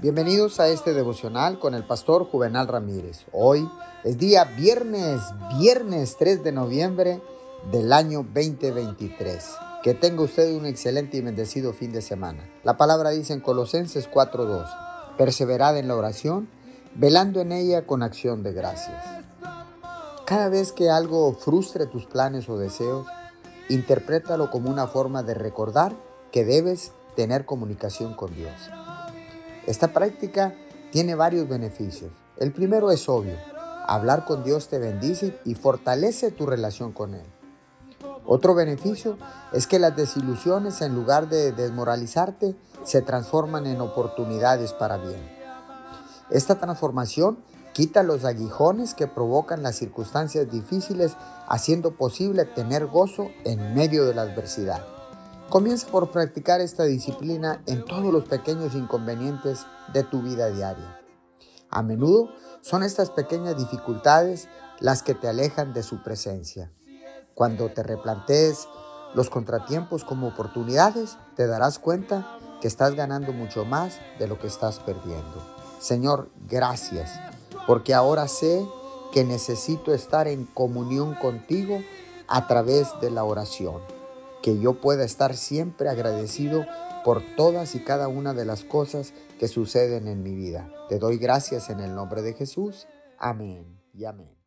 Bienvenidos a este devocional con el pastor Juvenal Ramírez. Hoy es día viernes, viernes 3 de noviembre del año 2023. Que tenga usted un excelente y bendecido fin de semana. La palabra dice en Colosenses 4:2, perseverad en la oración, velando en ella con acción de gracias. Cada vez que algo frustre tus planes o deseos, interprétalo como una forma de recordar que debes tener comunicación con Dios. Esta práctica tiene varios beneficios. El primero es obvio. Hablar con Dios te bendice y fortalece tu relación con Él. Otro beneficio es que las desilusiones, en lugar de desmoralizarte, se transforman en oportunidades para bien. Esta transformación quita los aguijones que provocan las circunstancias difíciles, haciendo posible tener gozo en medio de la adversidad. Comienza por practicar esta disciplina en todos los pequeños inconvenientes de tu vida diaria. A menudo son estas pequeñas dificultades las que te alejan de su presencia. Cuando te replantees los contratiempos como oportunidades, te darás cuenta que estás ganando mucho más de lo que estás perdiendo. Señor, gracias, porque ahora sé que necesito estar en comunión contigo a través de la oración que yo pueda estar siempre agradecido por todas y cada una de las cosas que suceden en mi vida. Te doy gracias en el nombre de Jesús. Amén y amén.